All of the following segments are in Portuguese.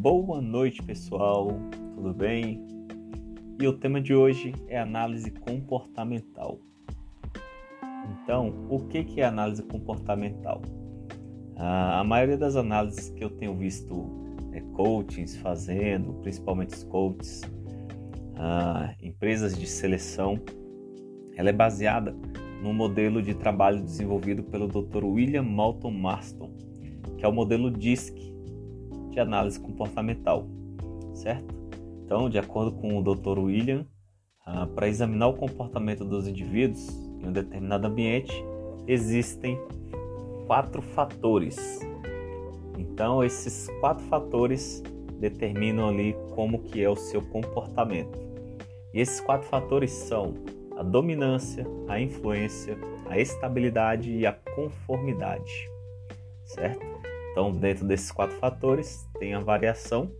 Boa noite, pessoal. Tudo bem? E o tema de hoje é análise comportamental. Então, o que é análise comportamental? A maioria das análises que eu tenho visto é, coachings fazendo, principalmente os coaches, empresas de seleção, ela é baseada no modelo de trabalho desenvolvido pelo Dr. William Malton Marston, que é o modelo DISC de análise comportamental, certo? Então, de acordo com o Dr. William, para examinar o comportamento dos indivíduos em um determinado ambiente, existem quatro fatores. Então, esses quatro fatores determinam ali como que é o seu comportamento. E esses quatro fatores são a dominância, a influência, a estabilidade e a conformidade, certo? Então, dentro desses quatro fatores, tem a variação,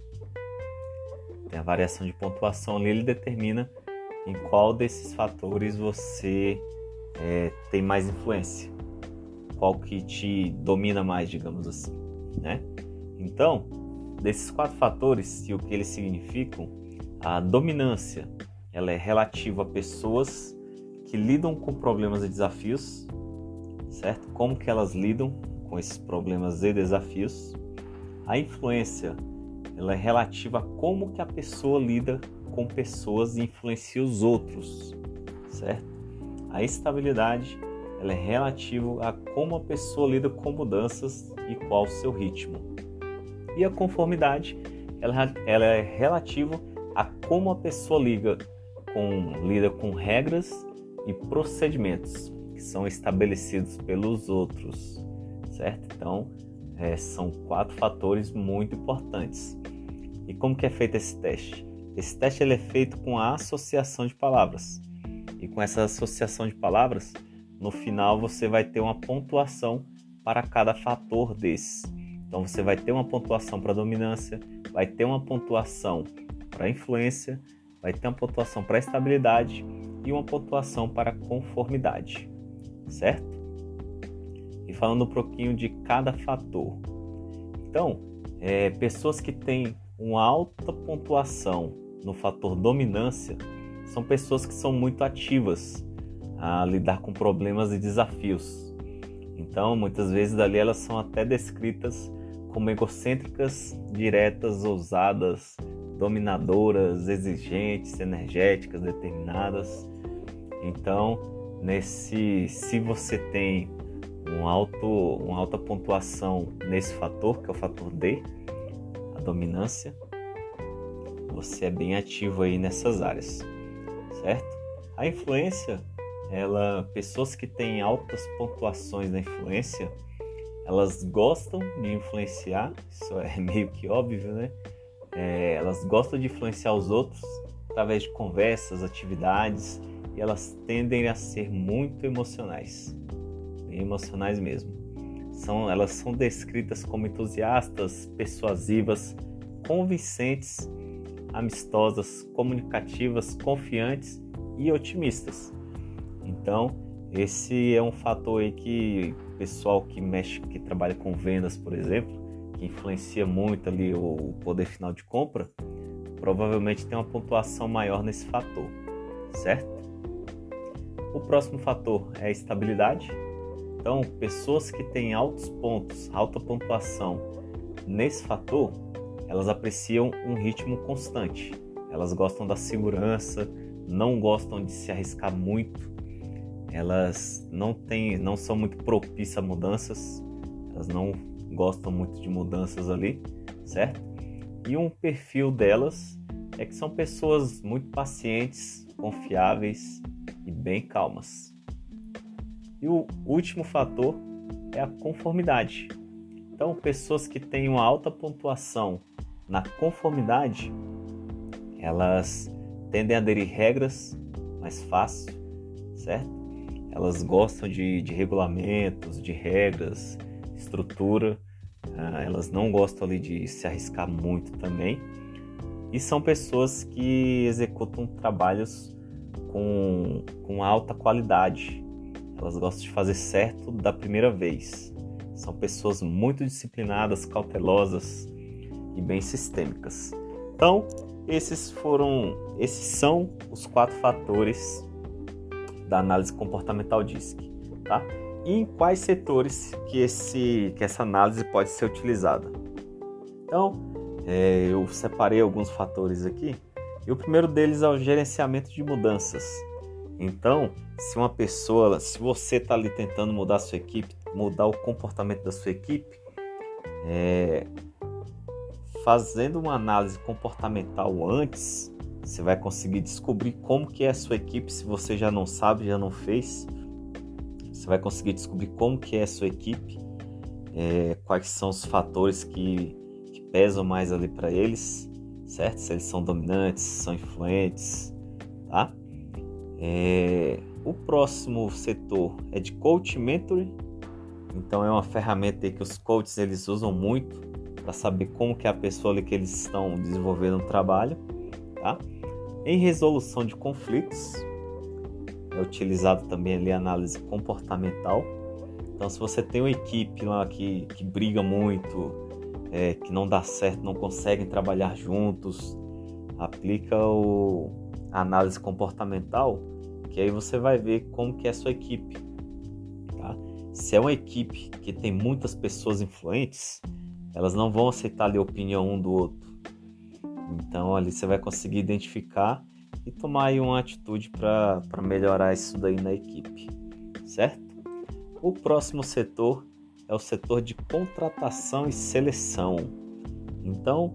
tem a variação de pontuação ali, ele determina em qual desses fatores você é, tem mais influência qual que te domina mais, digamos assim, né? Então, desses quatro fatores e o que eles significam, a dominância ela é relativa a pessoas que lidam com problemas e desafios, certo? Como que elas lidam com esses problemas e desafios? A influência ela é relativa a como que a pessoa lida com pessoas e influencia os outros, certo? A estabilidade ela é relativo a como a pessoa lida com mudanças e qual o seu ritmo. E a conformidade ela, ela é relativo a como a pessoa liga com, lida com regras e procedimentos que são estabelecidos pelos outros, certo? Então, é, são quatro fatores muito importantes. E como que é feito esse teste? Esse teste ele é feito com a associação de palavras. E com essa associação de palavras, no final você vai ter uma pontuação para cada fator desses. Então você vai ter uma pontuação para dominância, vai ter uma pontuação para influência, vai ter uma pontuação para estabilidade e uma pontuação para conformidade, certo? E falando um pouquinho de cada fator. Então, é, pessoas que têm uma alta pontuação no fator dominância são pessoas que são muito ativas, a lidar com problemas e desafios. Então, muitas vezes dali elas são até descritas como egocêntricas, diretas, ousadas, dominadoras, exigentes, energéticas, determinadas. Então, nesse, se você tem um alto, uma alta pontuação nesse fator, que é o fator D, a dominância, você é bem ativo aí nessas áreas, certo? A influência ela, pessoas que têm altas pontuações na influência, elas gostam de influenciar, isso é meio que óbvio, né? É, elas gostam de influenciar os outros através de conversas, atividades, e elas tendem a ser muito emocionais, emocionais mesmo. São, elas são descritas como entusiastas, persuasivas, convincentes, amistosas, comunicativas, confiantes e otimistas. Então, esse é um fator aí que pessoal que mexe, que trabalha com vendas, por exemplo, que influencia muito ali o poder final de compra, provavelmente tem uma pontuação maior nesse fator, certo? O próximo fator é a estabilidade. Então, pessoas que têm altos pontos, alta pontuação nesse fator, elas apreciam um ritmo constante. Elas gostam da segurança, não gostam de se arriscar muito, elas não têm, não são muito propícias a mudanças, elas não gostam muito de mudanças ali, certo? E um perfil delas é que são pessoas muito pacientes, confiáveis e bem calmas. E o último fator é a conformidade. Então, pessoas que têm uma alta pontuação na conformidade, elas tendem a aderir regras mais fácil, certo? elas gostam de, de regulamentos, de regras, estrutura, uh, elas não gostam ali de se arriscar muito também. E são pessoas que executam trabalhos com, com alta qualidade. Elas gostam de fazer certo da primeira vez. São pessoas muito disciplinadas, cautelosas e bem sistêmicas. Então, esses foram, esses são os quatro fatores da análise comportamental DISC, tá? E em quais setores que, esse, que essa análise pode ser utilizada. Então, é, eu separei alguns fatores aqui, e o primeiro deles é o gerenciamento de mudanças. Então, se uma pessoa, se você está ali tentando mudar a sua equipe, mudar o comportamento da sua equipe, é, fazendo uma análise comportamental antes, você vai conseguir descobrir como que é a sua equipe, se você já não sabe, já não fez. Você vai conseguir descobrir como que é a sua equipe, é, quais são os fatores que, que pesam mais ali para eles, certo? Se eles são dominantes, são influentes, tá? É, o próximo setor é de coach mentoring. Então é uma ferramenta que os coaches eles usam muito para saber como que é a pessoa ali que eles estão desenvolvendo o trabalho, tá? Em resolução de conflitos é utilizado também ali a análise comportamental. Então se você tem uma equipe lá que, que briga muito, é, que não dá certo, não conseguem trabalhar juntos, aplica o, análise comportamental, que aí você vai ver como que é a sua equipe. Tá? Se é uma equipe que tem muitas pessoas influentes, elas não vão aceitar ali a opinião um do outro. Então ali você vai conseguir identificar e tomar aí uma atitude para melhorar isso daí na equipe, certo? O próximo setor é o setor de contratação e seleção. Então,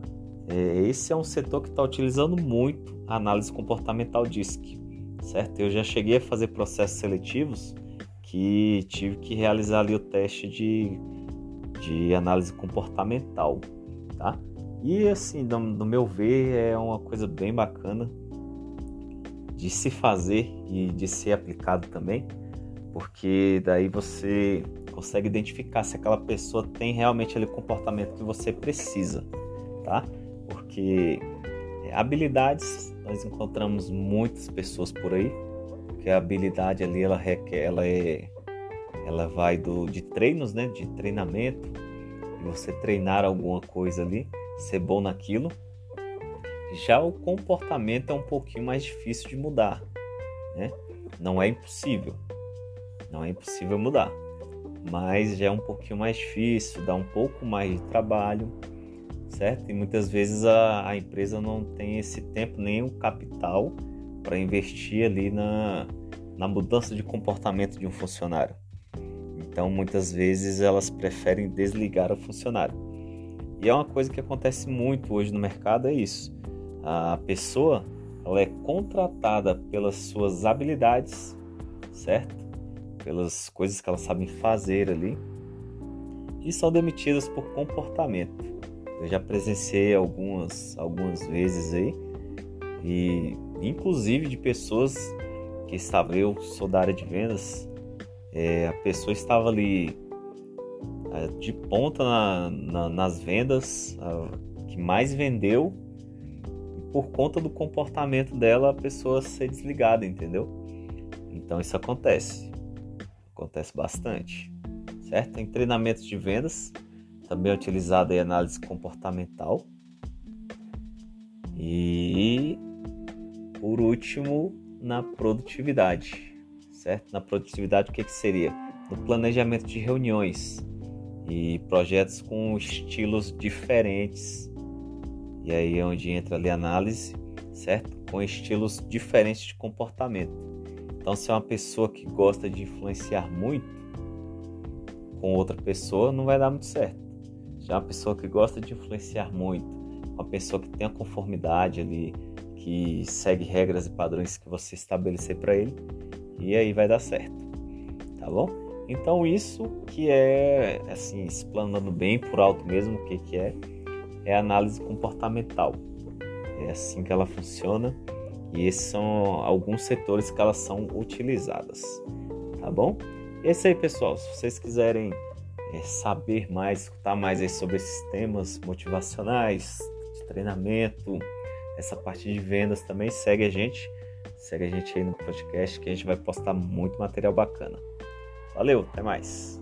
esse é um setor que está utilizando muito a análise comportamental DISC, certo? Eu já cheguei a fazer processos seletivos que tive que realizar ali o teste de de análise comportamental, tá? E assim, no, no meu ver, é uma coisa bem bacana de se fazer e de ser aplicado também, porque daí você consegue identificar se aquela pessoa tem realmente aquele comportamento que você precisa, tá? Porque é, habilidades nós encontramos muitas pessoas por aí, que a habilidade ali ela requer, ela é ela vai do, de treinos, né, de treinamento, de você treinar alguma coisa ali, ser bom naquilo. Já o comportamento é um pouquinho mais difícil de mudar, né? Não é impossível, não é impossível mudar, mas já é um pouquinho mais difícil, dá um pouco mais de trabalho, certo? E muitas vezes a, a empresa não tem esse tempo nem o capital para investir ali na, na mudança de comportamento de um funcionário. Então, muitas vezes elas preferem desligar o funcionário. E é uma coisa que acontece muito hoje no mercado é isso. A pessoa, ela é contratada pelas suas habilidades, certo? Pelas coisas que elas sabem fazer ali. E são demitidas por comportamento. Eu já presenciei algumas algumas vezes aí e inclusive de pessoas que estavam eu sou da área de vendas é, a pessoa estava ali é, de ponta na, na, nas vendas, a, que mais vendeu, e por conta do comportamento dela, a pessoa ser desligada, entendeu? Então isso acontece, acontece bastante, certo? Em treinamentos de vendas, também é utilizada a análise comportamental. E por último, na produtividade certo? Na produtividade, o que, que seria? No planejamento de reuniões e projetos com estilos diferentes. E aí é onde entra ali a análise, certo? Com estilos diferentes de comportamento. Então, se é uma pessoa que gosta de influenciar muito com outra pessoa, não vai dar muito certo. Já é uma pessoa que gosta de influenciar muito, uma pessoa que tem a conformidade ali, que segue regras e padrões que você estabelecer para ele, e aí vai dar certo, tá bom? Então isso que é, assim, explanando bem por alto mesmo o que, que é, é análise comportamental. É assim que ela funciona e esses são alguns setores que elas são utilizadas, tá bom? Esse aí, pessoal, se vocês quiserem é, saber mais, escutar mais aí sobre esses temas motivacionais, de treinamento, essa parte de vendas também, segue a gente Segue a gente aí no podcast que a gente vai postar muito material bacana. Valeu, até mais.